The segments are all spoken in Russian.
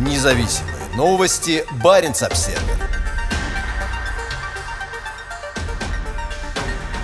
Независимые новости. Барин обсерва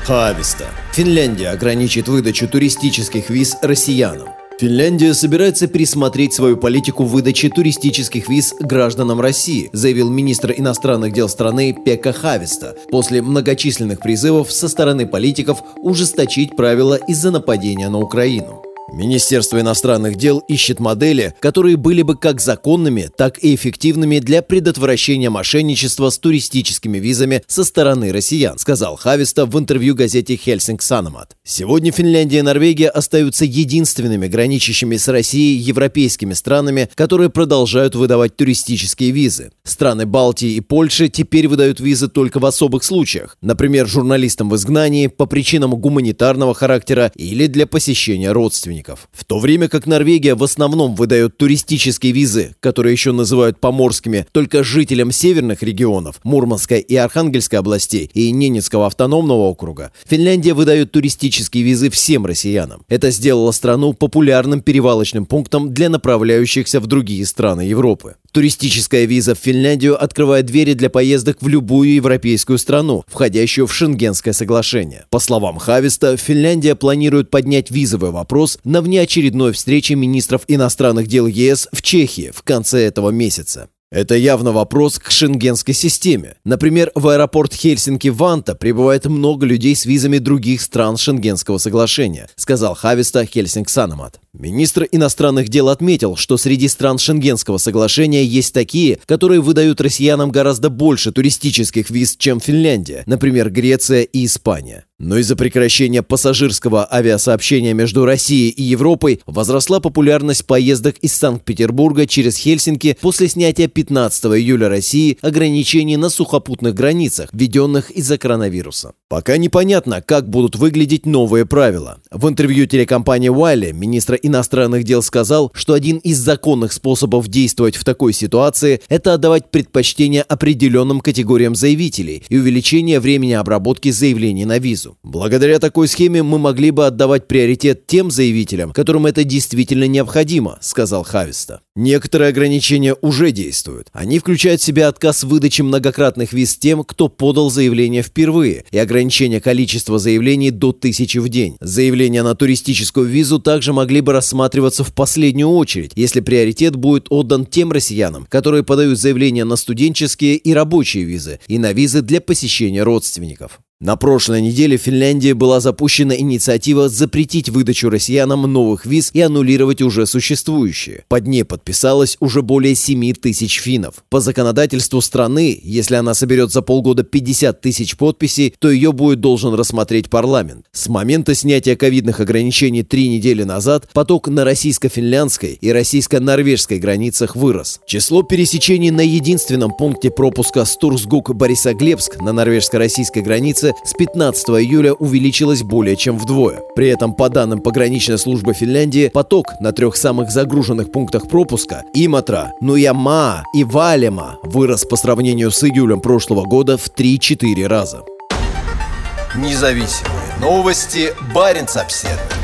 Хависта. Финляндия ограничит выдачу туристических виз россиянам. Финляндия собирается пересмотреть свою политику выдачи туристических виз гражданам России, заявил министр иностранных дел страны Пека Хависта после многочисленных призывов со стороны политиков ужесточить правила из-за нападения на Украину. Министерство иностранных дел ищет модели, которые были бы как законными, так и эффективными для предотвращения мошенничества с туристическими визами со стороны россиян, сказал Хависта в интервью газете «Хельсинг Санамат». Сегодня Финляндия и Норвегия остаются единственными граничащими с Россией европейскими странами, которые продолжают выдавать туристические визы. Страны Балтии и Польши теперь выдают визы только в особых случаях, например, журналистам в изгнании, по причинам гуманитарного характера или для посещения родственников родственников. В то время как Норвегия в основном выдает туристические визы, которые еще называют поморскими, только жителям северных регионов Мурманской и Архангельской областей и Ненецкого автономного округа, Финляндия выдает туристические визы всем россиянам. Это сделало страну популярным перевалочным пунктом для направляющихся в другие страны Европы. Туристическая виза в Финляндию открывает двери для поездок в любую европейскую страну, входящую в Шенгенское соглашение. По словам Хависта, Финляндия планирует поднять визовый вопрос на внеочередной встрече министров иностранных дел ЕС в Чехии в конце этого месяца. Это явно вопрос к шенгенской системе. Например, в аэропорт Хельсинки-Ванта прибывает много людей с визами других стран Шенгенского соглашения, сказал Хависта Хельсинг Санамат. Министр иностранных дел отметил, что среди стран Шенгенского соглашения есть такие, которые выдают россиянам гораздо больше туристических виз, чем Финляндия, например, Греция и Испания. Но из-за прекращения пассажирского авиасообщения между Россией и Европой возросла популярность поездок из Санкт-Петербурга через Хельсинки после снятия 15 июля России ограничений на сухопутных границах, введенных из-за коронавируса. Пока непонятно, как будут выглядеть новые правила. В интервью телекомпании Wiley министр иностранных дел сказал, что один из законных способов действовать в такой ситуации – это отдавать предпочтение определенным категориям заявителей и увеличение времени обработки заявлений на визу. Благодаря такой схеме мы могли бы отдавать приоритет тем заявителям, которым это действительно необходимо, сказал Хависта. Некоторые ограничения уже действуют. Они включают в себя отказ в выдаче многократных виз тем, кто подал заявление впервые, и ограничение количества заявлений до тысячи в день. Заявления на туристическую визу также могли бы рассматриваться в последнюю очередь, если приоритет будет отдан тем россиянам, которые подают заявления на студенческие и рабочие визы, и на визы для посещения родственников. На прошлой неделе в Финляндии была запущена инициатива запретить выдачу россиянам новых виз и аннулировать уже существующие. Под ней подписалось уже более 7 тысяч финнов. По законодательству страны, если она соберет за полгода 50 тысяч подписей, то ее будет должен рассмотреть парламент. С момента снятия ковидных ограничений три недели назад поток на российско-финляндской и российско-норвежской границах вырос. Число пересечений на единственном пункте пропуска Стурсгук-Борисоглебск на норвежско-российской границе границы с 15 июля увеличилась более чем вдвое. При этом, по данным пограничной службы Финляндии, поток на трех самых загруженных пунктах пропуска – Иматра, Нуяма и Валема – вырос по сравнению с июлем прошлого года в 3-4 раза. Независимые новости. Барин обседный.